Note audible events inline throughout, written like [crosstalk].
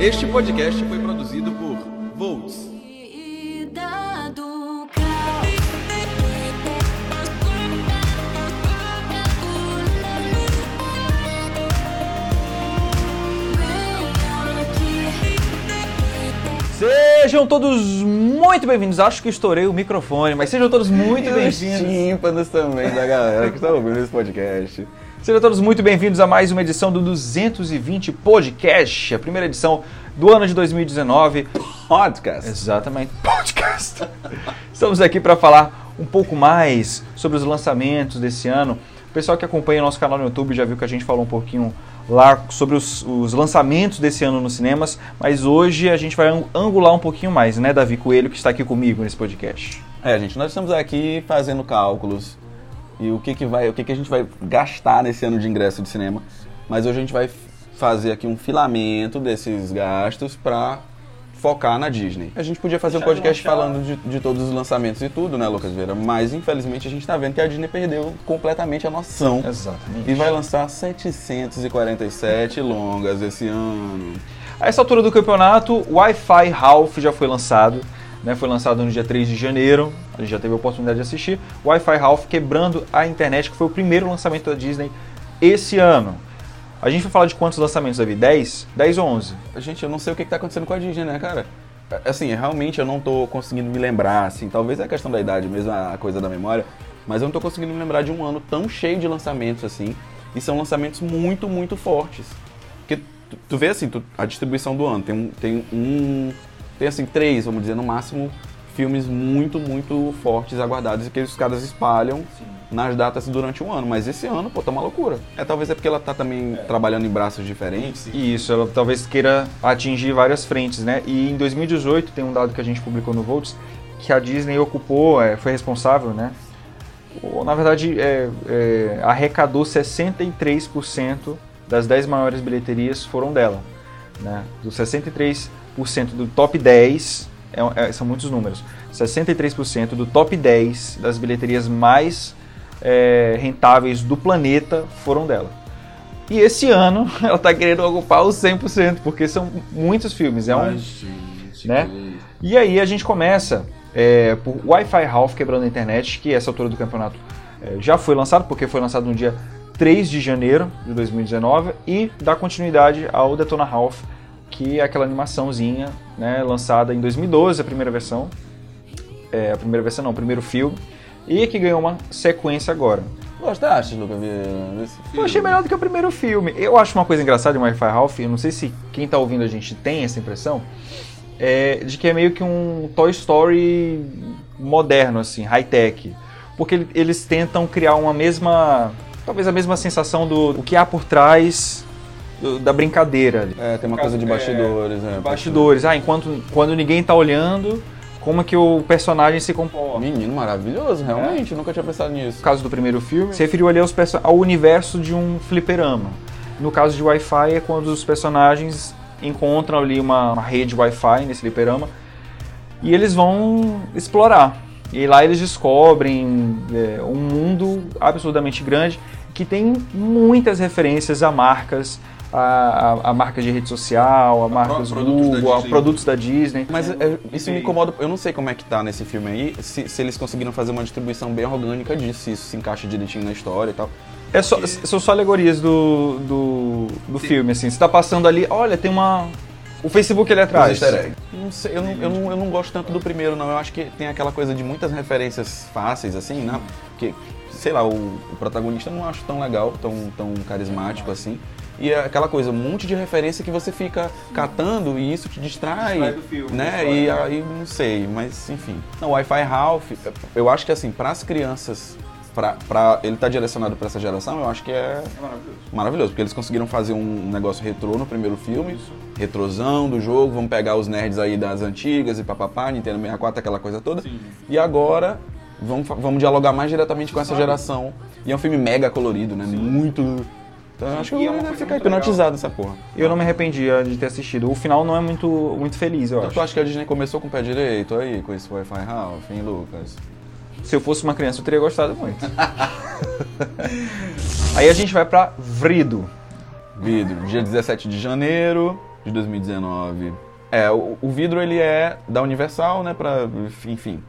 Este podcast foi produzido por Volts. Sejam todos muito bem-vindos. Acho que estourei o microfone, mas sejam todos muito bem-vindos. tímpanos também da galera que está ouvindo esse podcast. Sejam todos muito bem-vindos a mais uma edição do 220 Podcast, a primeira edição do ano de 2019. Podcast. Exatamente, podcast. Estamos aqui para falar um pouco mais sobre os lançamentos desse ano. O pessoal que acompanha nosso canal no YouTube já viu que a gente falou um pouquinho lá sobre os, os, lançamentos desse ano nos cinemas, mas hoje a gente vai angular um pouquinho mais, né, Davi Coelho, que está aqui comigo nesse podcast. É, gente, nós estamos aqui fazendo cálculos e o que, que, vai, o que, que a gente vai gastar nesse ano de ingresso de cinema, mas hoje a gente vai fazer aqui um filamento desses gastos para focar na Disney. A gente podia fazer um podcast falando de, de, todos os lançamentos e tudo, né, Lucas Vieira? Mas infelizmente a gente está vendo que a Disney perdeu completamente a noção. Exatamente. E vai lançar 747 longas esse ano. A essa altura do campeonato, o Wi-Fi Ralph já foi lançado. Né, foi lançado no dia 3 de janeiro, a gente já teve a oportunidade de assistir. Wi-Fi Ralph quebrando a internet, que foi o primeiro lançamento da Disney esse ano. A gente vai falar de quantos lançamentos, Davi? 10? 10 ou 11? Gente, eu não sei o que está acontecendo com a Disney, né, cara? Assim, realmente eu não estou conseguindo me lembrar, assim, talvez é a questão da idade mesmo, a coisa da memória, mas eu não estou conseguindo me lembrar de um ano tão cheio de lançamentos, assim, e são lançamentos muito, muito fortes. Porque tu, tu vê, assim, tu, a distribuição do ano, tem um, tem um, tem assim, três, vamos dizer, no máximo, filmes muito, muito fortes, aguardados, e que os caras espalham Sim. nas datas durante um ano. Mas esse ano, pô, tá uma loucura. É, talvez é porque ela tá também é. trabalhando em braços diferentes. Isso, ela talvez queira atingir várias frentes, né? E em 2018, tem um dado que a gente publicou no Volts, que a Disney ocupou, é, foi responsável, né? Ou, na verdade, é, é arrecadou 63% das 10 maiores bilheterias foram dela. Né? Dos 63% do top 10 é, é, são muitos números. 63% do top 10 das bilheterias mais é, rentáveis do planeta foram dela. E esse ano [laughs] ela está querendo ocupar os 100%, porque são muitos filmes. É um, Ai, gente, né? E aí a gente começa é, por Wi-Fi Ralph quebrando a internet, que essa altura do campeonato é, já foi lançado, porque foi lançado no dia 3 de janeiro de 2019, e dá continuidade ao Detona Ralph, que é aquela animaçãozinha né, lançada em 2012, a primeira versão. É, a primeira versão não, o primeiro filme. E que ganhou uma sequência agora. Gostaste, Lucas Eu achei melhor do que o primeiro filme. Eu acho uma coisa engraçada de Wi-Fi Ralph, eu não sei se quem está ouvindo a gente tem essa impressão, é de que é meio que um Toy Story moderno, assim, high-tech. Porque eles tentam criar uma mesma. talvez a mesma sensação do o que há por trás da brincadeira. É, tem uma coisa de bastidores. É, é bastidores. Ah, enquanto quando ninguém tá olhando, como é que o personagem se comporta. Menino maravilhoso, realmente, é. nunca tinha pensado nisso. No caso do primeiro filme, se referiu ali aos ao universo de um fliperama. No caso de Wi-Fi é quando os personagens encontram ali uma, uma rede Wi-Fi nesse fliperama e eles vão explorar. E lá eles descobrem é, um mundo absurdamente grande que tem muitas referências a marcas a, a, a marca de rede social, a marcas Google, a produtos da Disney. Mas é, isso me incomoda, eu não sei como é que tá nesse filme aí, se, se, eles conseguiram fazer uma distribuição bem orgânica disso, se isso se encaixa direitinho na história e tal. É só, são só alegorias do, do, do filme, assim. Você tá passando ali, olha, tem uma. O Facebook ele é atrás. Não sei, eu não, eu, não, eu não gosto tanto do primeiro, não. Eu acho que tem aquela coisa de muitas referências fáceis, assim, né? Que, sei lá, o, o protagonista eu não acho tão legal, tão, tão carismático assim. E é aquela coisa, um monte de referência que você fica catando e isso te distrai, distrai filme, né? E aí não sei, mas enfim. Não, Wi-Fi Ralph, eu acho que assim, para as crianças, para ele tá direcionado para essa geração, eu acho que é, é maravilhoso. maravilhoso, porque eles conseguiram fazer um negócio retrô no primeiro filme, isso. retrosão do jogo, vamos pegar os nerds aí das antigas e papapá, Nintendo 64, aquela coisa toda. Sim. E agora vamos, vamos dialogar mais diretamente com essa geração. E é um filme mega colorido, né? Sim. Muito então eu acho que eu ia ficar hipnotizado essa porra. Eu não me arrependi de ter assistido. O final não é muito, muito feliz, eu então, acho. Tu acha que a Disney começou com o pé direito aí, com esse Wi-Fi Ralph, hein, Lucas? Se eu fosse uma criança, eu teria gostado muito. [laughs] aí a gente vai pra Vrido. Vrido, dia 17 de janeiro de de 2019. É, o, o vidro ele é da Universal, né, pra, enfim,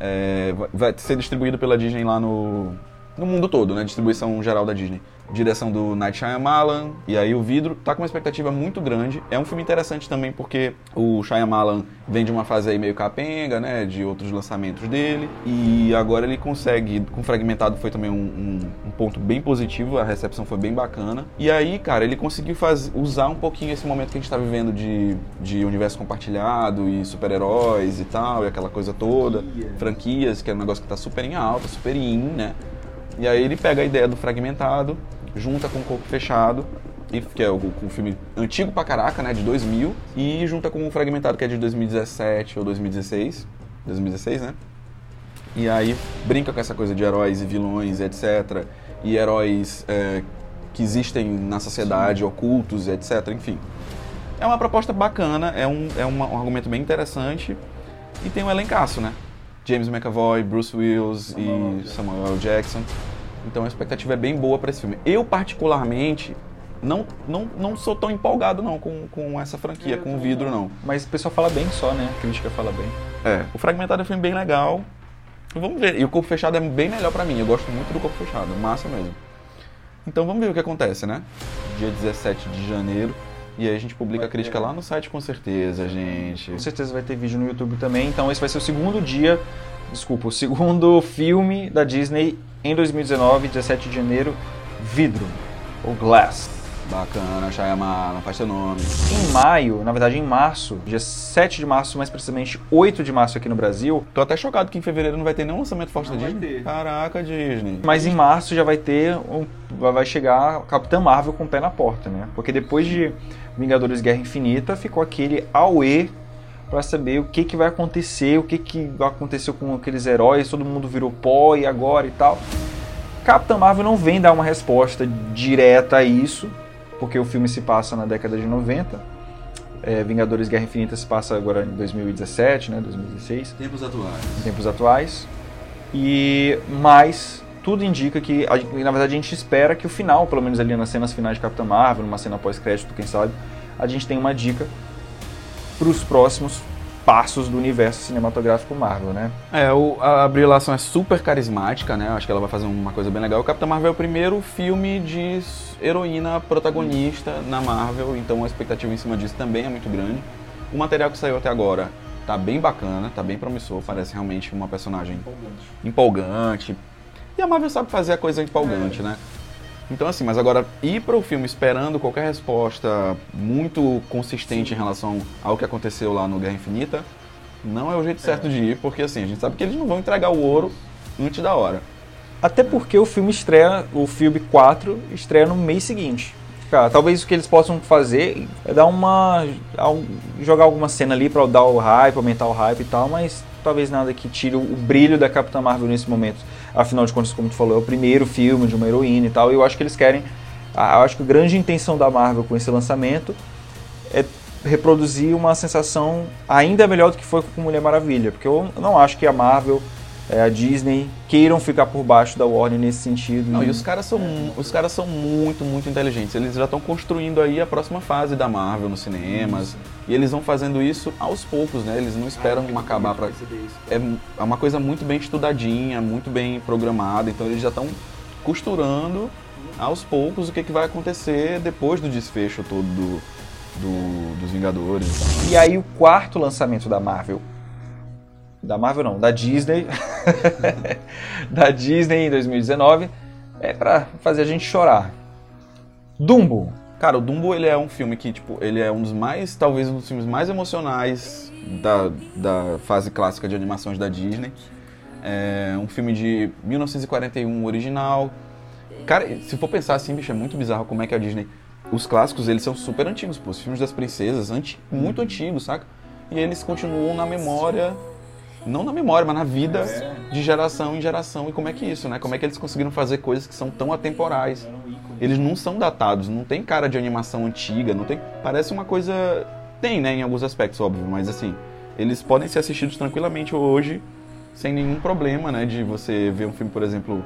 é, vai ser distribuído pela Disney lá no, no mundo todo, né, distribuição geral da Disney. Direção do Night Shyamalan, e aí o vidro tá com uma expectativa muito grande. É um filme interessante também porque o Shyamalan vem de uma fase aí meio capenga, né, de outros lançamentos dele, e agora ele consegue, com Fragmentado foi também um, um- um ponto bem positivo, a recepção foi bem bacana. E aí, cara, ele conseguiu faz, usar um pouquinho esse momento que a gente tá vivendo de, de universo compartilhado e super-heróis e tal, e aquela coisa toda, franquias, que é um negócio que tá super em alta, super in, né? E aí ele pega a ideia do fragmentado, junta com o corpo fechado, e- que é o, o filme antigo pra caraca, né, de 2000, e junta com o fragmentado que é de 2017 ou 2016, 2016, né? E aí brinca com essa coisa de heróis e vilões, etc. E heróis é, que existem na sociedade, ocultos, etc. Enfim. É uma proposta bacana, é um, é um argumento bem interessante. E tem um elencaço, né? James McAvoy, Bruce Willis e Samuel L. Jackson. Então a expectativa é bem boa para esse filme. Eu, particularmente, não, não, não sou tão empolgado não com, com essa franquia, com o vidro, não. Mas o pessoal fala bem só, né? A crítica fala bem. É, o Fragmentado é um filme bem legal. Vamos ver. E o Corpo Fechado é bem melhor pra mim. Eu gosto muito do Corpo Fechado. Massa mesmo. Então vamos ver o que acontece, né? Dia 17 de janeiro. E aí a gente publica a crítica lá no site com certeza, gente. Com certeza vai ter vídeo no YouTube também. Então esse vai ser o segundo dia, desculpa, o segundo [laughs] filme da Disney em 2019, 17 de janeiro, Vidro, ou Glass. Bacana, Shyamalan, faz seu nome. Em maio, na verdade em março, dia 7 de março, mais precisamente 8 de março aqui no Brasil, Tô até chocado que em fevereiro não vai ter nenhum lançamento forte da vai Disney. ter. Caraca, Disney. mas em março já vai ter, um, vai chegar Capitã Marvel com o pé na porta, né? Porque depois de Vingadores Guerra Infinita, ficou aquele auê pra saber o que, que vai acontecer, o que, que aconteceu com aqueles heróis, todo mundo virou pó e agora e tal. Capitã Marvel não vem dar uma resposta direta a isso, porque o filme se passa na década de 90. É, Vingadores Guerra Infinita se passa agora em 2017, né, 2016 Tempos atuais. em tempos atuais. E mas tudo indica que, a- na verdade, a gente espera que o final, pelo menos ali nas cenas finais de Capitã Marvel, numa cena pós-crédito, quem sabe, a gente tem uma dica para os próximos passos do universo cinematográfico Marvel, né? É, o, a Brie Larson é super carismática, né? Acho que ela vai fazer uma coisa bem legal. O Capitão Marvel é o primeiro filme de heroína protagonista na Marvel, então a expectativa em cima disso também é muito grande. O material que saiu até agora tá bem bacana, tá bem promissor, parece realmente uma personagem empolgante. E a Marvel sabe fazer a coisa empolgante, né? Então assim, mas agora ir para o filme esperando qualquer resposta muito consistente em relação ao que aconteceu lá no Guerra Infinita, não é o jeito certo de ir, porque assim, a gente sabe que eles não vão entregar o ouro antes da hora. Até porque o filme estreia, o filme 4 estreia no mês seguinte. Cara, talvez o que eles possam fazer é dar uma. jogar alguma cena ali pra dar o hype, aumentar o hype e tal, mas talvez nada que tire o, brilho da Capitã Marvel nesse momento. Afinal de contas, como tu falou, é o primeiro filme de uma heroína e tal, e eu acho que eles querem. Eu acho que a grande intenção da Marvel com esse lançamento é reproduzir uma sensação ainda melhor do que foi com Mulher Maravilha, porque eu não acho que a Marvel, eh, a Disney queiram ficar por baixo da Warner nesse sentido. Não, e os caras são, os caras são muito, muito inteligentes. Eles já estão construindo aí a próxima fase da Marvel nos cinemas. E eles vão fazendo isso aos poucos, né? Eles não esperam acabar pra. É, é uma coisa muito bem estudadinha, muito bem programada. Então eles já estão costurando aos poucos o que, que vai acontecer depois do desfecho todo do, do- dos Vingadores. E aí o quarto lançamento da Marvel, da Marvel não, da Disney, [laughs] [laughs] da Disney em 2019, é pra fazer a gente chorar. Dumbo. Cara, o Dumbo ele é um filme que, tipo, ele é um dos mais, talvez um dos filmes mais emocionais da, da fase clássica de animações da Disney. É um filme de 1941 original. Cara, se for pensar assim, bicho, é muito bizarro como é que a Disney. Os clássicos, eles são super antigos, pô. Os filmes das princesas, anti, muito antigos, saca? E eles continuam na memória. Não na memória, mas na vida de geração em geração. E como é que isso, né? Como é que eles conseguiram fazer coisas que são tão atemporais? Eles não são datados, não tem cara de animação antiga, não tem. Parece uma coisa. Tem, né, em alguns aspectos, óbvio, mas assim, eles podem ser assistidos tranquilamente hoje, sem nenhum problema, né? De você ver um filme, por exemplo,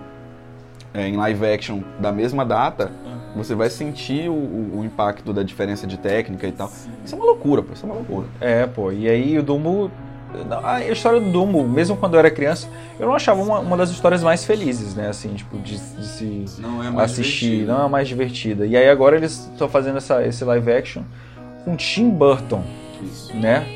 é, em live action da mesma data Você vai sentir o, o, o impacto da diferença de técnica e tal. Isso é uma loucura, pô. Isso é uma loucura. É, pô. E aí o Dumbo. A história do Dumbo, mesmo quando eu era criança, eu não achava uma, uma das histórias mais felizes, né? Assim, tipo, de, de se Não é mais assistir, divertido. não é a mais divertida. E aí agora eles estão fazendo essa, esse live action com Tim Burton, Isso. né?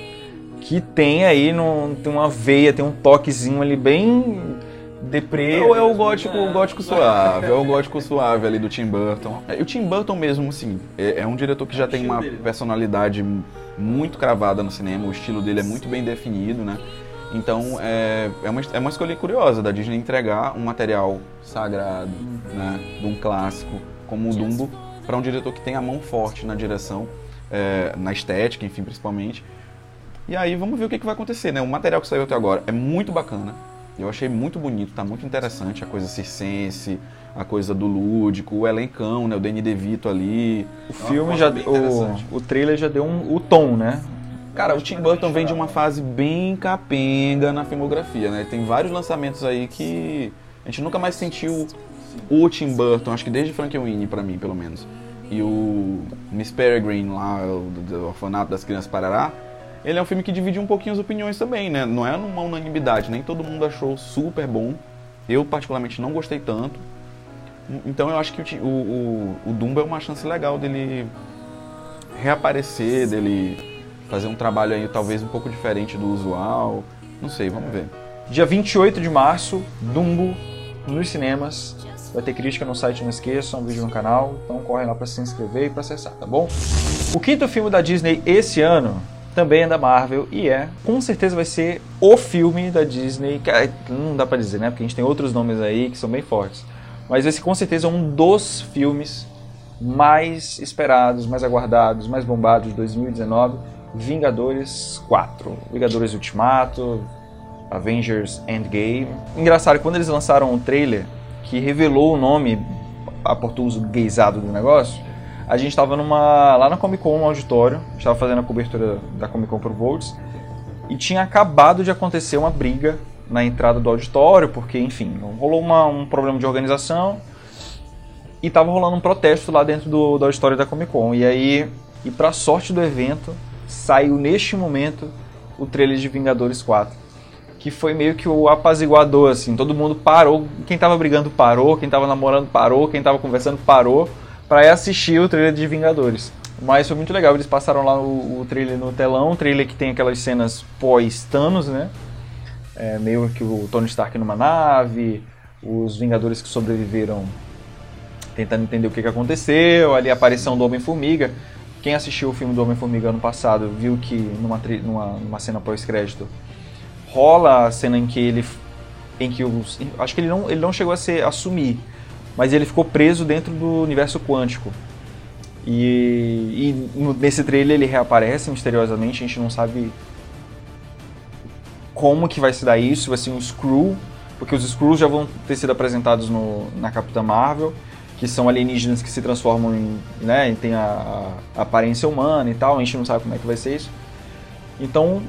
Que tem aí num, tem uma veia, tem um toquezinho ali bem deprê. É, o- é o gótico, o gótico suave, é o gótico suave ali do Tim Burton. É, e o Tim Burton mesmo, assim, é, é um diretor que já tem uma personalidade muito cravada no cinema, o estilo dele é muito bem definido, né? Então é, é, uma, é uma escolha curiosa da Disney entregar um material sagrado, né, de um clássico como o Dumbo, para um diretor que tem a mão forte na direção, é, na estética, enfim, principalmente. E aí vamos ver o que, que vai acontecer, né? O material que saiu até agora é muito bacana. Eu achei muito bonito, tá muito interessante a coisa circense, a coisa do lúdico, o elencão, né? O Danny DeVito ali. O filme já. O, o trailer já deu um, o tom, né? Cara, o Tim Burton vem de uma fase bem capenga na filmografia, né? Tem vários lançamentos aí que a gente nunca mais sentiu o Tim Burton, acho que desde Frankenweenie pra mim, pelo menos. E o Miss Peregrine lá, o do- Orfanato das Crianças Parará, ele é um filme que divide um pouquinho as opiniões também, né? Não é numa unanimidade, nem todo mundo achou super bom. Eu, particularmente, não gostei tanto. Então eu acho que o, o, o, Dumbo é uma chance legal dele reaparecer, dele fazer um trabalho aí talvez um pouco diferente do usual. Não sei, vamos ver. Dia 28 de março, Dumbo nos cinemas. Vai ter crítica no site, não esqueçam, um vídeo no canal. Então corre lá para se inscrever e para acessar, tá bom? O quinto filme da Disney esse ano também é da Marvel e é, com certeza vai ser o filme da Disney. que, Não dá pra dizer, né? Porque a gente tem outros nomes aí que são bem fortes. Mas esse com certeza é um dos filmes mais esperados, mais aguardados, mais bombados de 2019. Vingadores 4. Vingadores Ultimato, Avengers Endgame. Engraçado, quando eles lançaram o trailer que revelou o nome, aportou o uso gaysado do negócio, a gente estava numa, lá na Comic Con, no auditório, estava fazendo a cobertura da Comic Con pro Volts, e tinha acabado de acontecer uma briga na entrada do auditório, porque, enfim, rolou uma- um problema de organização e tava rolando um protesto lá dentro do, do auditório da Comic Con. E aí, e pra sorte do evento, saiu neste momento o trailer de Vingadores 4. Que foi meio que o apaziguador, assim, todo mundo parou, quem tava brigando parou, quem tava namorando parou, quem tava conversando parou, pra ir assistir o trailer de Vingadores. Mas foi muito legal, eles passaram lá o, o trailer no telão, o trailer que tem aquelas cenas pós-Thanos, né? É, meio que o Tony Stark numa nave, os Vingadores que sobreviveram tentando entender o que, que aconteceu, ali a aparição do Homem-Formiga. Quem assistiu o filme do Homem-Formiga ano passado viu que numa, numa, numa cena pós-crédito rola a cena em que ele. em que os. Acho que ele não, ele não chegou a ser assumir, mas ele ficou preso dentro do universo quântico. E, e nesse trailer ele reaparece misteriosamente, a gente não sabe como que vai se dar isso, vai ser um Skrull, porque os Skrulls já vão ter sido apresentados no, na Capitã Marvel, que são alienígenas que se transformam em, né, tem a, a aparência humana e tal, a gente não sabe como é que vai ser isso. Então,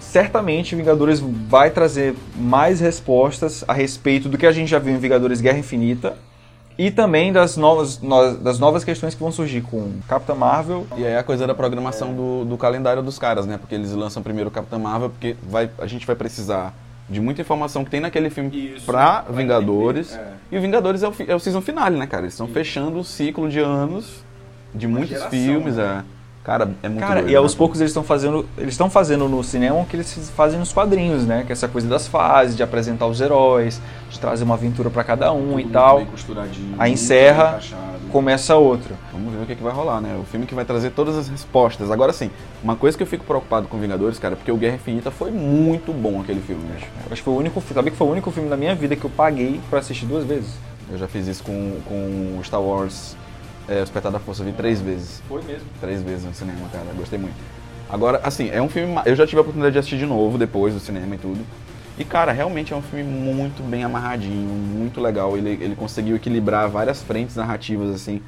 certamente Vingadores vai trazer mais respostas a respeito do que a gente já viu em Vingadores Guerra Infinita e também das novas, no- das novas questões que vão surgir com Capitã Marvel E aí a coisa da programação do, do calendário dos caras, né? Porque eles lançam primeiro o Capitão Marvel, porque vai, a gente vai precisar de muita informação que tem naquele filme pra Vingadores. E o Vingadores é o, é o season finale, né, cara? Eles estão fechando o ciclo de anos de muitos filmes, é. Cara, é muito Cara, doido, e aos né? poucos eles estão fazendo, eles estão fazendo no cinema o que eles fazem nos quadrinhos, né? Que é essa coisa das fases, de apresentar os heróis, de trazer uma aventura pra cada um e tal. Aí encerra, começa outra. Vamos ver o que, que vai rolar, né? O filme que vai trazer todas as respostas. Agora sim, uma coisa que eu fico preocupado com Vingadores, cara, porque o Guerra Infinita foi muito bom aquele filme, né? Eu acho que foi o único, sabia que foi o único filme da minha vida que eu paguei pra assistir duas vezes. Eu já fiz isso com, com o Star Wars é, O Despertar da Força, eu vi três vezes. Foi mesmo. Três vezes no cinema, cara. Gostei muito. Agora, assim, é um filme. Eu já tive a oportunidade de assistir de novo depois do cinema e tudo. E, cara, realmente é um filme muito bem amarradinho, muito legal. Ele, ele conseguiu equilibrar várias frentes narrativas, assim.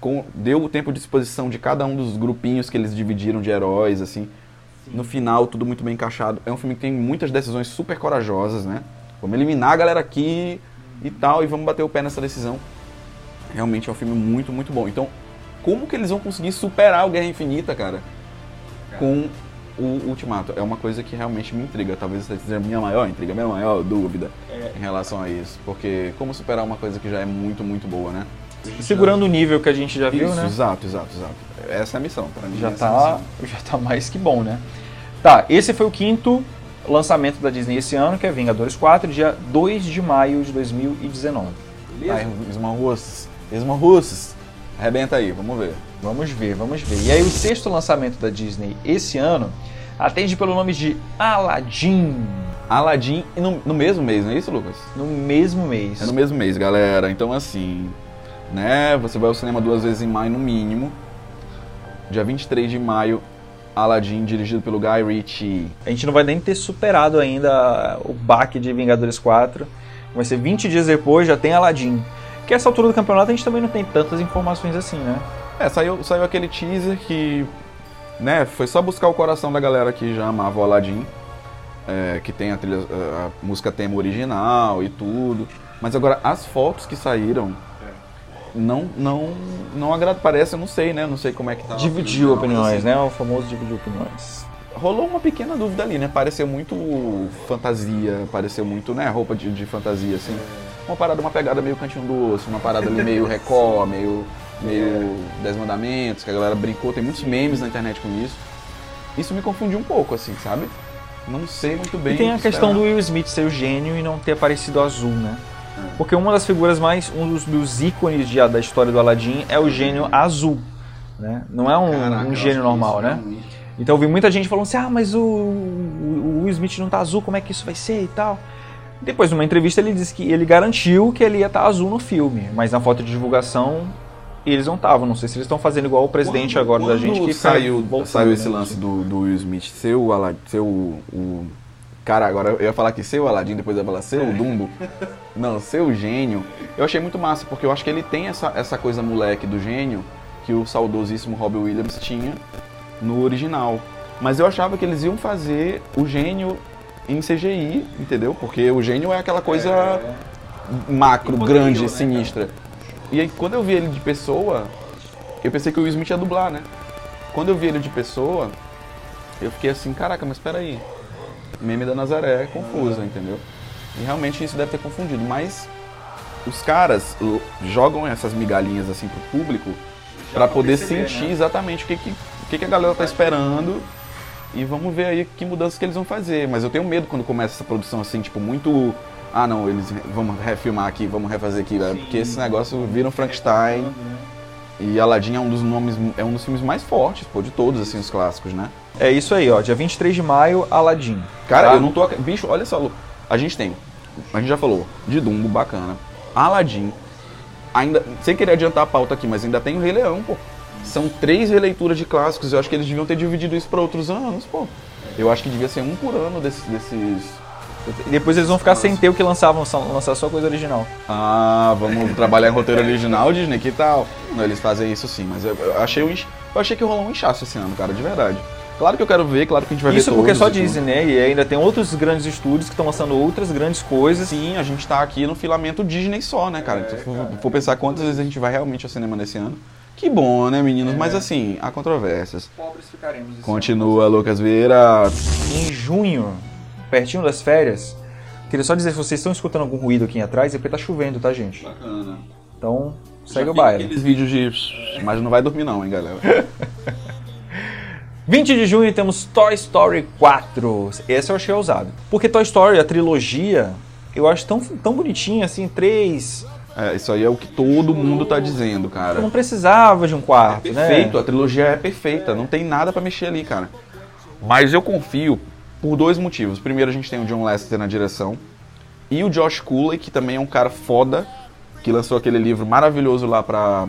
Com, deu o tempo de exposição de cada um dos grupinhos que eles dividiram de heróis, assim. No final, tudo muito bem encaixado. É um filme que tem muitas decisões super corajosas, né? Vamos eliminar a galera aqui e tal, e vamos bater o pé nessa decisão. Realmente é um filme muito, muito bom. Então, como que eles vão conseguir superar o Guerra Infinita, cara, com o Ultimato? É uma coisa que realmente me intriga. Talvez seja a minha maior intriga, a minha maior dúvida em relação a isso. Porque como superar uma coisa que já é muito, muito boa, né? Segurando o nível que a gente já viu, Isso, né? exato, exato, exato. Essa é a missão. Pra mim, Já essa é a tá, missão. já tá mais que bom, né? Tá, esse foi o quinto lançamento da Disney esse ano, que é Vingadores 4, dia 2 de maio de 2019. Ai, Esmarruços. Esmarruços. Arrebenta aí, vamos ver. Vamos ver, vamos ver. E aí o sexto lançamento da Disney esse ano atende pelo nome de Aladdin, Aladdin no, no mesmo mês, não é isso, Lucas? no mesmo mês. É no mesmo mês, galera. Então, assim, né? Você vai ao cinema duas vezes em maio, no mínimo. Dia 23 de maio, Aladdin, dirigido pelo Guy Ritchie. A gente não vai nem ter superado ainda o baque de Vingadores 4. Vai ser 20 dias depois, já tem Aladdin. Que essa altura do campeonato a gente também não tem tantas informações assim, né? É, saiu, saiu aquele teaser que, né, foi só buscar o coração da galera que já amava o Aladdin. é, que tem a, trilha, a música tema original e tudo. Mas agora, as fotos que saíram não, não, não agradam. Parece, eu não sei, né? Não sei como é que tá. Dividiu opiniões, assim, né? O famoso dividiu opiniões. rolou uma pequena dúvida ali, né? Pareceu muito fantasia, pareceu muito, né, roupa de, de fantasia, assim. Uma parada, uma pegada meio cantinho do osso, uma parada ali meio recó, [laughs] meio, meio Dez Mandamentos, que a galera brincou, tem muitos memes na internet com isso. Isso me confundiu um pouco, assim, sabe? Não sei muito bem. E tem o a que questão do. Will Smith ser o gênio e não ter aparecido azul, né? Porque uma das figuras mais, um dos, dos ícones de- da história do Aladdin é o gênio azul, né? Não é um, Caraca, um gênio normal, né? realmente- Então eu vi muita gente falando assim, ah, mas o, o Will Smith não tá azul, como é que isso vai ser e tal. Depois, numa entrevista, ele disse que ele garantiu que ele ia estar azul no filme, mas na foto de divulgação eles não estavam. Não sei se eles estão fazendo igual o presidente Quando- agora da quando gente que saiu, voltando, saiu esse né? lance do, do Will Smith ser o Aladdin, ser o, o- Cara, agora eu ia falar que ser o Aladdin, depois eu ia falar ser o Dumbo. [laughs] Não, ser o gênio. Eu achei muito massa, porque eu acho que ele tem essa, essa coisa moleque do gênio que o saudosíssimo Robbie Williams tinha no original. Mas eu achava que eles iam fazer o gênio em CGI, entendeu? Porque o gênio é aquela coisa macro, grande, sinistra. E aí quando eu vi ele de pessoa, eu pensei que o Will Smith ia dublar, né? Quando eu vi ele de pessoa, eu fiquei assim, caraca, mas peraí. Meme da Nazaré é confusa, entendeu? E realmente isso deve ter confundido. Mas os caras jogam essas migalhinhas assim pro público pra poder perceber, sentir né? exatamente o que, que, o que, que a galera tá esperando. E vamos ver aí que mudanças que eles vão fazer. Mas eu tenho medo quando começa essa produção assim, tipo, muito. Ah não, eles vamos refilmar aqui, vamos refazer aqui, né? porque esse negócio vira um Frankenstein. E Aladdin é um dos nomes, é um dos filmes mais fortes, pô, de todos, assim, os clássicos, né? É isso aí, ó. Dia 23 de maio, Aladdin. Cara, Tá? eu não tô. Bicho, olha só, Lu. A gente tem. A gente já falou de Dumbo, bacana. Aladdin. Ainda. Sem querer adiantar a pauta aqui, mas ainda tem o Rei Leão, pô. São três releituras de clássicos. Eu acho que eles deviam ter dividido isso para outros anos, pô. Eu acho que devia ser um por ano desses. desses... Depois eles vão ficar sem ter o que lançavam, lançar só coisa original. Ah, vamos trabalhar em roteiro original, Disney, que tal? Não, eles fazem isso sim, mas eu, eu achei um, eu achei que rolou um inchaço esse ano, cara, de verdade. Claro que eu quero ver, claro que a gente vai Isso ver porque é só. Disney, né? E ainda tem outros grandes estúdios que estão lançando outras grandes coisas. Sim, a gente tá aqui no filamento Disney só, né, cara? Então, se for, for pensar quantas vezes a gente vai realmente ao cinema nesse ano. Que bom, né, meninos? Mas assim, há controvérsias. Pobres ficaremos. Continua, Lucas Vieira. Em junho, pertinho das férias, queria só dizer, se vocês estão escutando algum ruído aqui atrás, é porque tá chovendo, tá, gente? Bacana. Então, segue o baile. Aqueles vídeos de. Mas não vai dormir, não, hein, galera? [laughs] 20 de junho temos Toy Story 4. Esse eu achei ousado. Porque Toy Story, a trilogia, eu acho tão, tão bonitinha, assim, três. É, isso aí é o que todo mundo tá dizendo, cara. Não precisava de um quarto, Perfeito, né? a trilogia é perfeita, não tem nada pra mexer ali, cara. Mas eu confio por dois motivos. Primeiro, a gente tem o John Lasseter na direção e o Josh Cooley, que também é um cara foda, que lançou aquele livro maravilhoso lá pra,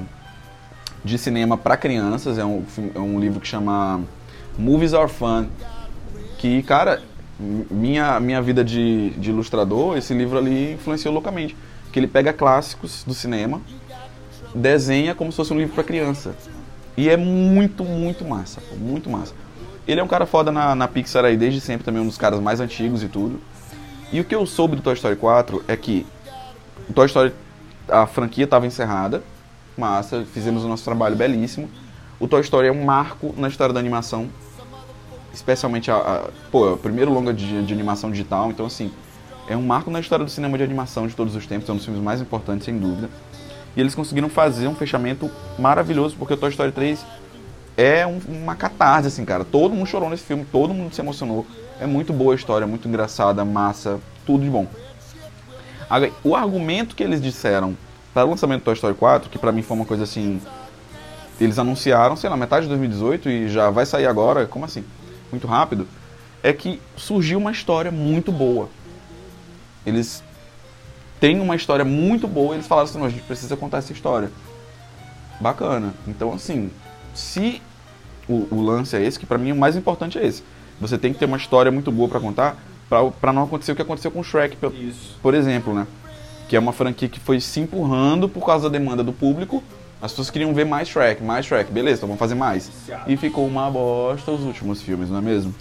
de cinema pra crianças. É um, é um livro que chama Movies Are Fun. Que, cara, minha, minha vida de, de ilustrador, esse livro ali influenciou loucamente. Que ele pega clássicos do cinema, desenha como se fosse um livro para criança. E é muito, muito massa, pô, muito massa. Ele é um cara foda na, na Pixar aí desde sempre, também um dos caras mais antigos e tudo. E o que eu soube do Toy Story 4 é que Toy Story, a franquia estava encerrada, massa, fizemos o nosso trabalho belíssimo. O Toy Story é um marco na história da animação, especialmente a, a pô, é o primeiro longa de, de animação digital, então assim, é um marco na história do cinema de animação de todos os tempos, é um dos filmes mais importantes, sem dúvida. E eles conseguiram fazer um fechamento maravilhoso, porque o Toy Story 3 é um, uma catarse, assim, cara. Todo mundo chorou nesse filme, todo mundo se emocionou. É muito boa a história, muito engraçada, massa, tudo de bom. O argumento que eles disseram para o lançamento do Toy Story 4, que para mim foi uma coisa assim. Eles anunciaram, sei lá, metade de 2018 e já vai sair agora, como assim? Muito rápido. É que surgiu uma história muito boa. Eles têm uma história muito boa e eles falaram assim: a gente precisa contar essa história. Bacana. Então, assim, se o, o lance é esse, que para mim o mais importante é esse. Você tem que ter uma história muito boa para contar, para não acontecer o que aconteceu com o Shrek, por, por exemplo, né? Que é uma franquia que foi se empurrando por causa da demanda do público. As pessoas queriam ver mais Shrek, mais Shrek, beleza, então vamos fazer mais. E ficou uma bosta os últimos filmes, não é mesmo?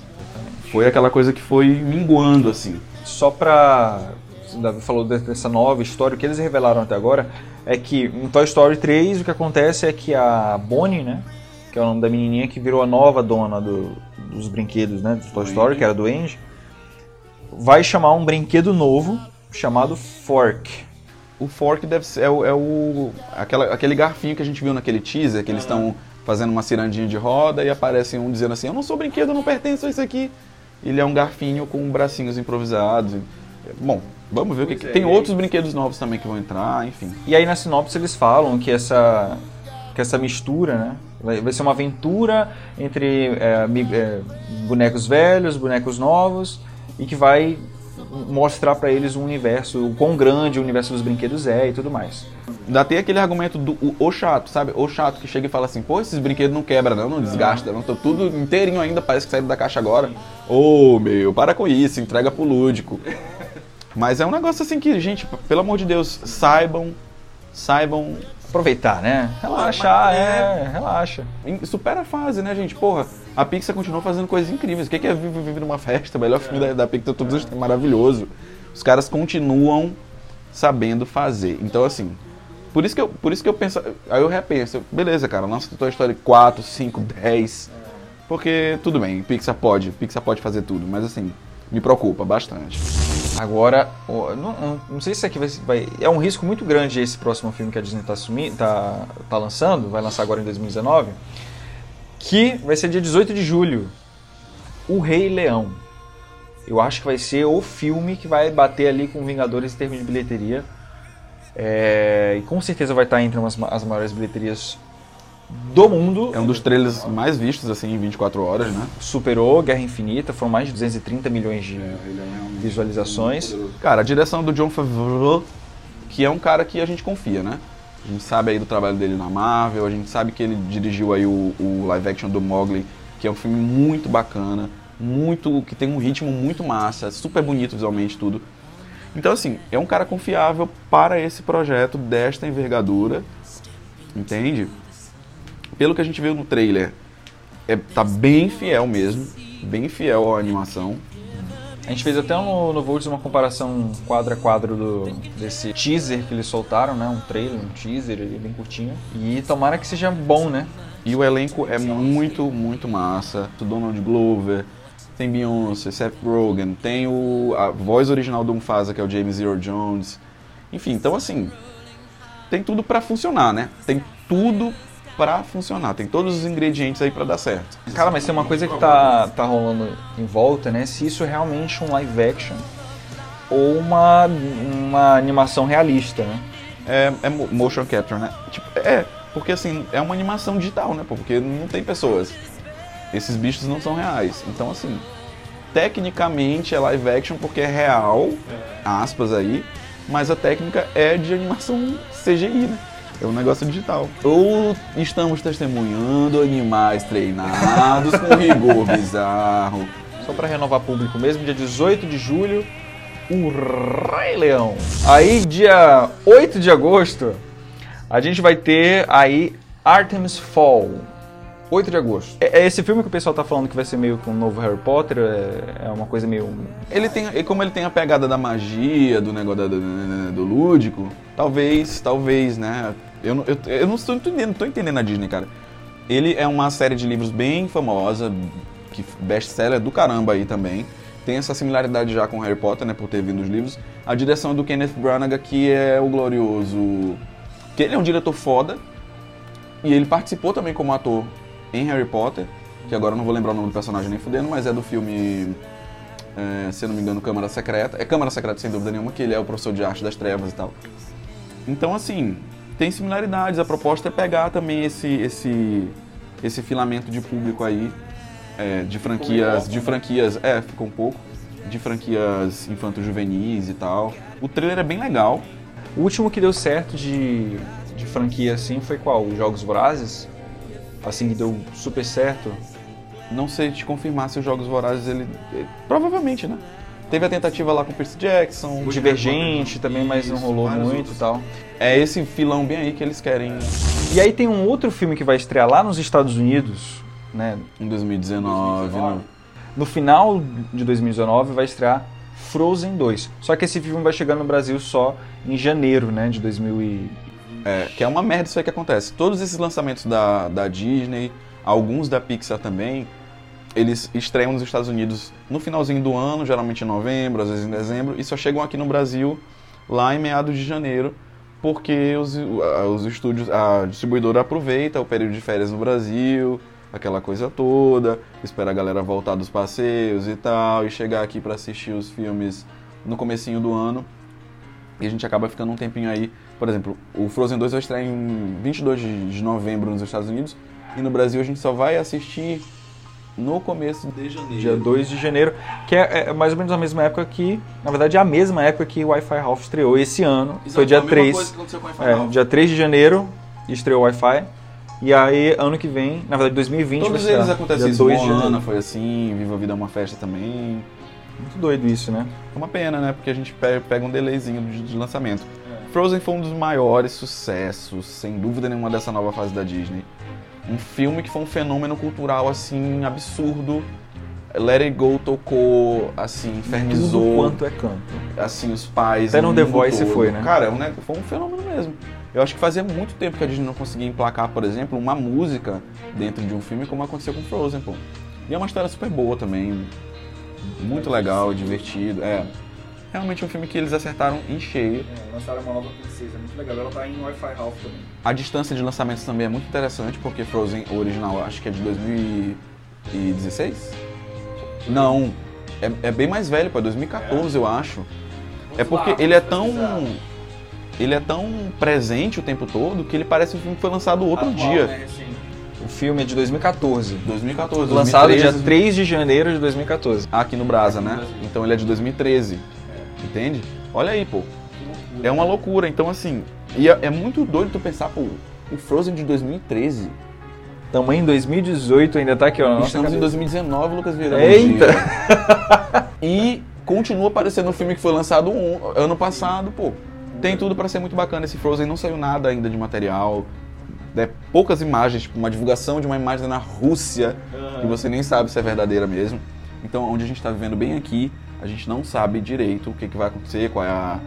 Foi aquela coisa que foi minguando, assim. Só pra. O Davi falou dessa nova história, o que eles revelaram até agora é que em Toy Story 3 o que acontece é que a Bonnie, né? Que é o nome da menininha que virou a nova dona do, dos brinquedos, né? Do Toy Story, que era do Andy vai chamar um brinquedo novo chamado Fork. O Fork deve ser é o, é o aquela, aquele garfinho que a gente viu naquele teaser, que eles estão fazendo uma cirandinha de roda e aparece um dizendo assim: Eu não sou brinquedo, eu não pertenço a isso aqui. Ele é um garfinho com bracinhos improvisados. Bom, vamos ver o que, que. Tem outros brinquedos novos também que vão entrar, enfim. E aí na sinopse eles falam que essa, que essa mistura, né? Vai, vai ser uma aventura entre é, é, bonecos velhos, bonecos novos e que vai mostrar para eles um universo, o quão grande o universo dos brinquedos é e tudo mais. Ainda tem aquele argumento do o, o, chato, sabe? O chato que chega e fala assim, pô, esses brinquedos não quebram não, não desgasta, não, tô tudo inteirinho ainda, parece que saiu da caixa agora. Ô, oh, meu, para com isso, entrega pro lúdico. Mas é um negócio assim que, gente, pelo amor de Deus, saibam, saibam aproveitar, né? Relaxar, é, é, relaxa. Supera a fase, né, gente? Porra, a Pixar continua fazendo coisas incríveis. O que é Vive Vive numa festa? O melhor filme da, da Pixar os tempos, maravilhoso. Os caras continuam sabendo fazer. Então, assim, por isso que eu, por isso que eu penso, aí eu repenso, beleza, cara, lança Toy Story 4, 5, 10. Porque tudo bem, Pixar pode, Pixar pode fazer tudo, mas assim, me preocupa bastante. Agora, não, não, sei se aqui vai, vai, É um risco muito grande esse próximo filme que a Disney está tá, tá lançando, vai lançar agora em 2019, que vai ser dia 18 de julho. O Rei Leão. Eu acho que vai ser o filme que vai bater ali com Vingadores em termos de bilheteria. É, e com certeza vai estar entre umas, as maiores bilheterias do mundo. É um dos trailers mais vistos assim em 24 horas, né? Superou Guerra Infinita, foram mais de 230 milhões de é, visualizações. Cara, a direção do John Favreau, que é um cara que a gente confia, né? A gente sabe aí do trabalho dele na Marvel, a gente sabe que ele dirigiu aí o, o live action do Mowgli, que é um filme muito bacana, muito que tem um ritmo muito massa, super bonito visualmente tudo. Então assim, é um cara confiável para esse projeto desta envergadura, entende? pelo que a gente viu no trailer, é, tá bem fiel mesmo, bem fiel à animação. A gente fez até no, no Volts uma comparação quadro a quadro do, desse teaser que eles soltaram, né? Um trailer, um teaser bem curtinho. E tomara que seja bom, né? E o elenco é muito, muito massa. O Donald Glover, tem Beyoncé, Seth Rogen, tem o, a voz original do Mufasa, que é o James Earl Jones. Enfim, então assim, tem tudo para funcionar, né? Tem tudo para funcionar. Tem todos os ingredientes aí para dar certo. Cara, mas tem uma coisa que tá, tá rolando em volta, né? Se isso é realmente um live action ou uma, uma animação realista, né? É, é motion capture, né? Tipo, é, porque assim, é uma animação digital, né? Porque não tem pessoas. Esses bichos não são reais. Então, assim, tecnicamente é live action porque é real, aspas aí, mas a técnica é de animação CGI, né? É um negócio digital. Ou estamos testemunhando animais treinados com [laughs] rigor bizarro. Só para renovar público mesmo, dia 18 de julho, o Rei Leão. Aí, dia 8 de agosto, a gente vai ter aí Artemis Fall. 8 de agosto. É, é esse filme que o pessoal tá falando que vai ser meio que um novo Harry Potter, é, é uma coisa meio. Ele tem. E como ele tem a pegada da magia, do negócio do, do, do lúdico, talvez, talvez, né? Eu, eu, eu não estou entendendo, não tô entendendo a Disney, cara. Ele é uma série de livros bem famosa, que best-seller do caramba aí também. Tem essa similaridade já com Harry Potter, né, por ter vindo os livros. A direção é do Kenneth Branagh, que é o glorioso... Que ele é um diretor foda, e ele participou também como ator em Harry Potter, que agora eu não vou lembrar o nome do personagem nem fudendo, mas é do filme, é, se eu não me engano, Câmara Secreta. É Câmara Secreta, sem dúvida nenhuma, que ele é o professor de arte das trevas e tal. Então, assim, tem similaridades. A proposta é pegar também esse, esse, esse filamento de público aí, é, de franquias, de franquias, é, ficou um pouco, de franquias infanto-juvenis e tal. O trailer é bem legal. O último que deu certo de, de franquia assim foi qual? Os Jogos Vorazes? Assim que deu super certo. Não sei te confirmar se os Jogos Vorazes, ele, ele- provavelmente, né? Teve a tentativa lá com o Percy Jackson. O Divergente também, mas não rolou muito outros. e tal. É esse filão bem aí que eles querem E aí tem um outro filme que vai estrear lá nos Estados Unidos, né? em 2019. no- No final de 2019 vai estrear Frozen 2. Só que esse filme vai chegar no Brasil só em janeiro, né, de 2000 e... É, que é uma merda isso aí que acontece. Todos esses lançamentos da, da Disney, alguns da Pixar também, eles estreiam nos Estados Unidos no finalzinho do ano, geralmente em novembro, às vezes em dezembro, e só chegam aqui no Brasil lá em meados de janeiro, porque os, a- os estúdios, a distribuidora aproveita o período de férias no Brasil, aquela coisa toda, espera a galera voltar dos passeios e tal, e chegar aqui para assistir os filmes no comecinho do ano. E a gente acaba ficando um tempinho aí. Por exemplo, o Frozen 2 vai estrear em 22 de novembro nos Estados Unidos. E no Brasil a gente só vai assistir no começo De janeiro. dia 2 de janeiro, que é, é mais ou menos a mesma época que, na verdade, é a mesma época que o Wi-Fi Ralph estreou esse ano. Exato, foi dia a mesma 3. coisa que aconteceu com o Wi-Fi É, dia 3 de janeiro estreou o Wi-Fi. E aí, ano que vem, na verdade, 2020 Todos eles acontecem isso. 2 de Moana foi assim, Viva a Vida é uma festa também. Muito doido isso, né? É uma pena, né? Porque a gente pe- pega um delayzinho de, de lançamento. Frozen foi um dos maiores sucessos, sem dúvida nenhuma, dessa nova fase da Disney. Um filme que foi um fenômeno cultural, assim, absurdo. Let It Go tocou, assim, Tudo infernizou. quanto é canto. assim, os pais. Até no The Voice todo. foi, né? Cara, é um neg- foi um fenômeno mesmo. Eu acho que fazia muito tempo que a Disney não conseguia emplacar, por exemplo, uma música dentro de um filme como aconteceu com Frozen, pô. E é uma história super boa também. Muito legal, divertido. É. Realmente um filme que eles acertaram em cheio. lançaram uma nova princesa, muito legal. Ela tá em Wi-Fi Ralph também. A distância de lançamentos também é muito interessante, porque Frozen, o original, acho que é de 2016? Não, é, é bem mais velho, pô, é 2014, eu acho. É porque ele é tão. Ele é tão presente o tempo todo que ele parece um filme que foi lançado outro dia. O filme é de 2014. 2014, Lançado 2013, dia 3 de janeiro de 2014. Aqui no Brasa, né? Então ele é de 2013. Entende? Olha aí, pô. É uma loucura. Então, assim. E é, é muito doido tu pensar, pô, o Frozen de 2013. Tamanho em 2018 ainda tá aqui, ó. Estamos em cabeça. 2019, Lucas Vieira. Eita! [laughs] E continua aparecendo um filme que foi lançado um, ano passado, pô. Tem tudo pra ser muito bacana. Esse Frozen não saiu nada ainda de material. É, poucas imagens, tipo uma divulgação de uma imagem na Rússia, que você nem sabe se é verdadeira mesmo. Então, onde a gente tá vivendo bem aqui, a gente não sabe direito o que, que vai acontecer, qual é a,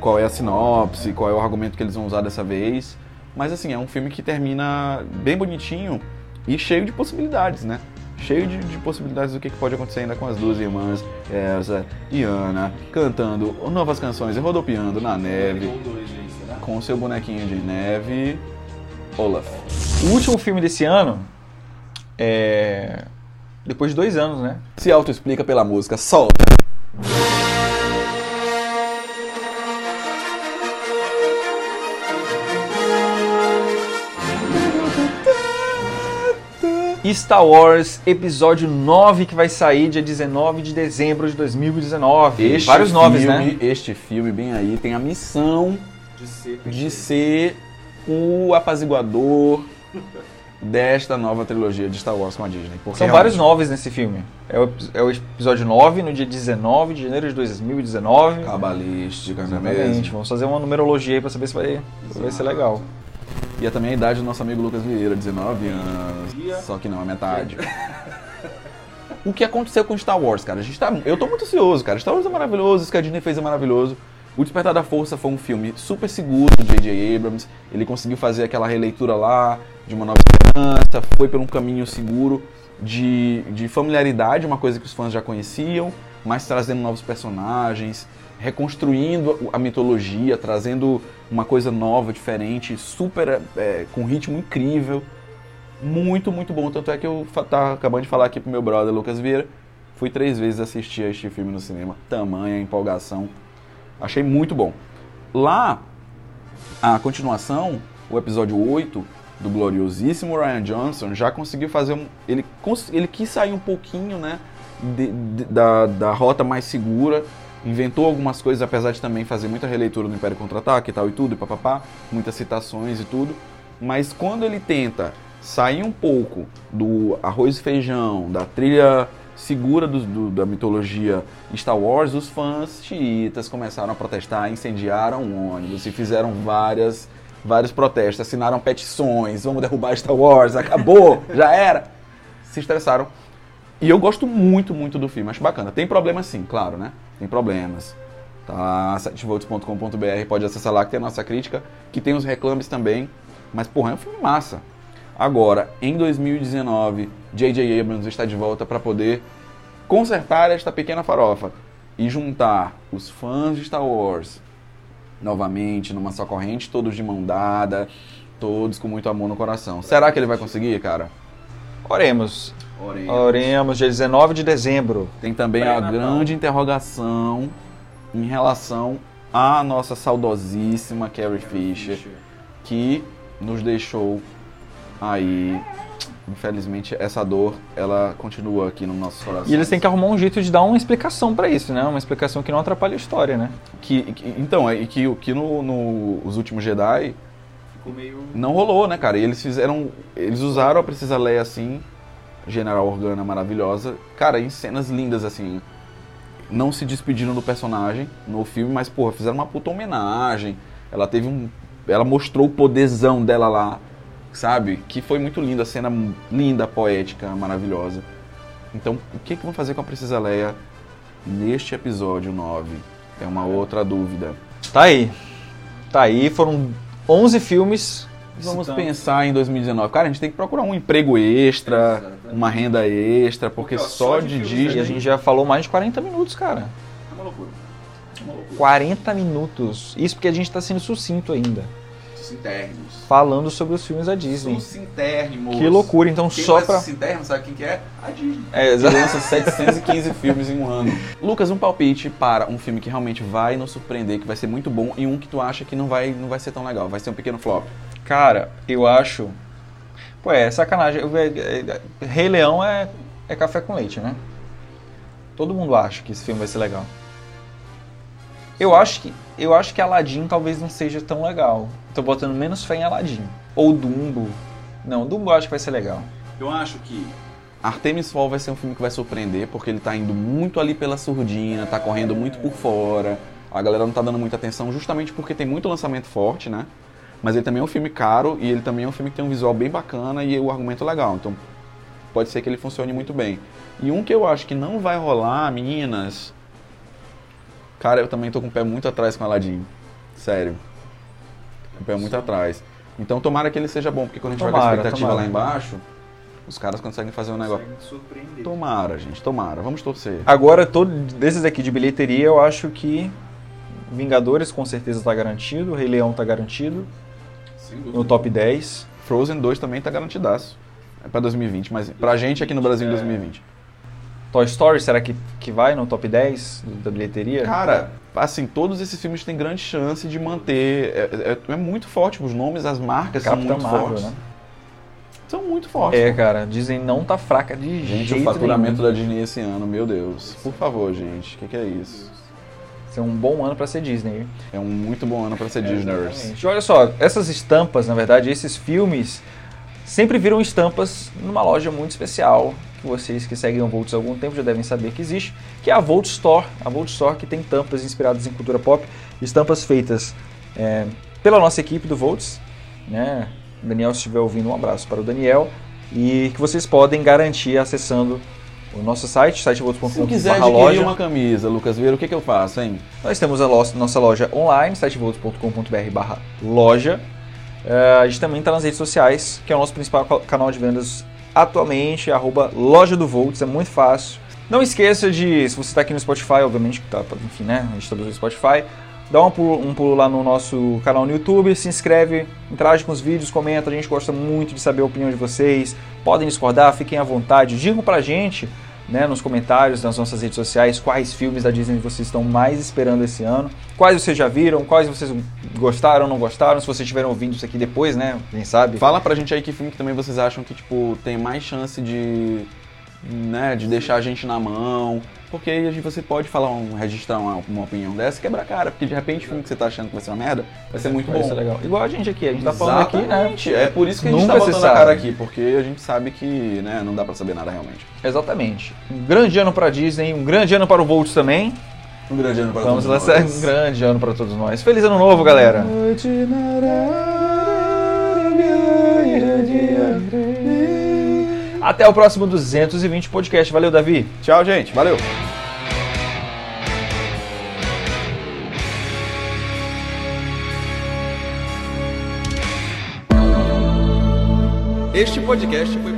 qual é a sinopse, qual é o argumento que eles vão usar dessa vez. Mas assim, é um filme que termina bem bonitinho e cheio de possibilidades, né? Cheio de, de possibilidades do que, que pode acontecer ainda com as duas irmãs, Elsa e Ana, cantando novas canções e rodopiando na neve, com seu bonequinho de neve, Olaf. O último filme desse ano é. Depois de dois anos, né? Se auto-explica pela música, solta! Star Wars Episódio 9, que vai sair dia 19 de dezembro de 2019. Este Vários nomes, né? filme, Este filme, bem aí, tem a missão De ser de ser o apaziguador desta nova trilogia de Star Wars com a Disney. Porque São vários noves nesse filme. É o, é o episódio 9, no dia 19 de janeiro de 2019. Cabalística, não é Exatamente. mesmo? Vamos fazer uma numerologia aí pra saber se vai, se vai ser legal. E é também a idade do nosso amigo Lucas Vieira, 19 anos. Só que não, é metade. [laughs] O que aconteceu com Star Wars, cara? A gente tá, eu tô muito ansioso, cara. Star Wars é maravilhoso, isso que a Disney fez é maravilhoso. O Despertar da Força foi um filme super seguro do J.J. Abrams. Ele conseguiu fazer aquela releitura lá de uma nova esperança, foi por um caminho seguro de, de familiaridade, uma coisa que os fãs já conheciam, mas trazendo novos personagens, reconstruindo a mitologia, trazendo uma coisa nova, diferente, super é, com ritmo incrível. Muito, muito bom. Tanto é que eu tá acabando de falar aqui pro meu brother Lucas Vieira. Fui três vezes assistir a este filme no cinema. Tamanha empolgação. Achei muito bom. Lá, a continuação, o episódio 8 do gloriosíssimo Ryan Johnson já conseguiu fazer um. Ele, ele quis sair um pouquinho, né? De, de, da, da rota mais segura inventou algumas coisas, apesar de também fazer muita releitura do Império Contra-Ataque e tal e tudo, e papapá, muitas citações e tudo. Mas quando ele tenta sair um pouco do arroz e feijão, da trilha segura do, do, da mitologia Star Wars, os fãs xiitas começaram a protestar, incendiaram um ônibus e fizeram várias, vários protestos, assinaram petições, vamos derrubar Star Wars, acabou, [laughs] já era. Se estressaram. E eu gosto muito, muito do filme, acho bacana. Tem problemas sim, claro, né? Tem problemas. Tá, 7volts.com.br, pode acessar lá que tem a nossa crítica, que tem os reclames também. Mas, porra, é um filme massa. Agora, em 2019, J.J. Abrams está de volta para poder consertar esta pequena farofa e juntar os fãs de Star Wars novamente numa só corrente, todos de mão dada, todos com muito amor no coração. Será que ele vai conseguir, cara? Oremos. Oremos. Oremos, dia 19 de dezembro. Tem também a grande interrogação em relação à nossa saudosíssima Carrie Fisher, que nos deixou aí infelizmente essa dor ela continua aqui no nosso coração. E eles têm que arrumar um jeito de dar uma explicação para isso, né? Uma explicação que não atrapalhe a história, né? Que, que então é que que no, no os últimos Jedi meio... não rolou, né, cara? E eles fizeram, eles usaram a Precisa Leia assim, General Organa maravilhosa, cara, em cenas lindas assim. Não se despediram do personagem no filme, mas porra, fizeram uma puta homenagem. Ela teve um, ela mostrou o poderzão dela lá sabe? Que foi muito linda, a cena linda, poética, maravilhosa. Então, o que, que vão fazer com a Princesa Leia neste episódio 9? É uma outra dúvida. Tá aí. Tá aí, foram 11 filmes. Vamos pensar em 2019. Cara, a gente tem que procurar um emprego extra, uma renda extra, porque, porque ó, só, de, de Disney... a gente já falou mais de 40 minutos, cara. É uma loucura. É uma loucura. 40 minutos. Isso porque a gente tá sendo sucinto ainda. Sintérrimos. Falando sobre os filmes da Disney. Os Sintérrimos. Que loucura, então quem só pra... Sintérrimos, sabe quem que é? A Disney. É, lança 715 [laughs] filmes em um ano. Lucas, um palpite para um filme que realmente vai nos surpreender, que vai ser muito bom, e um que tu acha que não vai, não vai ser tão legal, vai ser um pequeno flop. Cara, eu acho... Pô, é sacanagem. É, é, Rei Leão é, é café com leite, né? Todo mundo acha que esse filme vai ser legal. Eu acho que eu acho que Aladdin talvez não seja tão legal. Tô botando menos fé em Aladdin. Ou Dumbo. Não, Dumbo eu acho que vai ser legal. Eu acho que Artemis Fall vai ser um filme que vai surpreender, porque ele tá indo muito ali pela surdina, tá correndo muito por fora. A galera não tá dando muita atenção, justamente porque tem muito lançamento forte, né? Mas ele também é um filme caro e ele também é um filme que tem um visual bem bacana e o argumento é legal. Então pode ser que ele funcione muito bem. E um que eu acho que não vai rolar, meninas. Cara, eu também tô com o pé muito atrás com Aladdin. Sério o pé muito atrás. Então tomara que ele seja bom, porque quando a gente tomara, vai com a expectativa tomara. lá embaixo, os caras conseguem fazer um negócio. Surpreender. Tomara, gente, tomara. Vamos torcer. Agora, todos desses aqui de bilheteria, eu acho que Vingadores com certeza está garantido, Rei Leão está garantido. No top 10. Frozen 2 também está garantidaço. É para 2020, mas pra gente aqui no Brasil em 2020. Toy Story, será que, que vai no top 10 da bilheteria? Cara, assim, todos esses filmes têm grande chance de manter. É, é, é muito forte, os nomes, as marcas Capitã são muito Marvel, fortes. Né? São muito fortes. É, cara, dizem não tá fraca de gente, jeito o faturamento nenhum. da Disney esse ano, meu Deus. Por favor, gente, o que, que, é isso? Esse é um bom ano para ser Disney. É um muito bom ano para ser é, Disney. E olha só, essas estampas, na verdade, esses filmes sempre viram estampas numa loja muito especial vocês que seguem o Volt há algum tempo já devem saber que existe, que é a Volt Store. A Volt Store que tem tampas inspiradas em cultura pop, estampas feitas é, pela nossa equipe do Volts. Né? Daniel, se estiver ouvindo, um abraço para o Daniel. E que vocês podem garantir acessando o nosso site, sitevolts.com.br Se quiser adquirir loja. uma camisa, Lucas Vieira, o que, que eu faço, hein? Nós temos a nossa loja online, sitevolts.com.br barra loja. É, a gente também está nas redes sociais, que é o nosso principal ca- canal de vendas atualmente, arroba loja do Volts, é muito fácil. Não esqueça de, se você está aqui no Spotify, obviamente, que tá, enfim, né, a gente está no Spotify, dá um pulo, um pulo lá no nosso canal no YouTube, se inscreve, interage com os vídeos, comenta, a gente gosta muito de saber a opinião de vocês, podem discordar, fiquem à vontade, digam pra gente, né, nos comentários nas nossas redes sociais quais filmes da Disney vocês estão mais esperando esse ano, quais vocês já viram, quais vocês gostaram não gostaram, se vocês tiveram ouvindo isso aqui depois, né, quem sabe. Fala pra gente aí que filme que também vocês acham que, tipo, tem mais chance de. né, de deixar a gente na mão. Porque aí a gente- você pode falar um, registrar uma, uma opinião dessa e quebrar a cara. Porque de repente o filme que você tá achando que vai ser uma merda vai ser muito Vai bom. ser legal. Igual a gente aqui, a gente tá falando aqui, né? É por isso que a gente Nunca tá botando a sabe. cara aqui, porque a gente sabe que né, não dá pra saber nada realmente. Exatamente. Um grande ano pra Disney, um grande ano para o Volts também. Um grande ano para Vamos todos lá, nós. um grande ano para todos nós. Feliz ano novo, galera. Até o próximo 220 podcast. Valeu, Davi. Tchau, gente. Valeu. Este podcast foi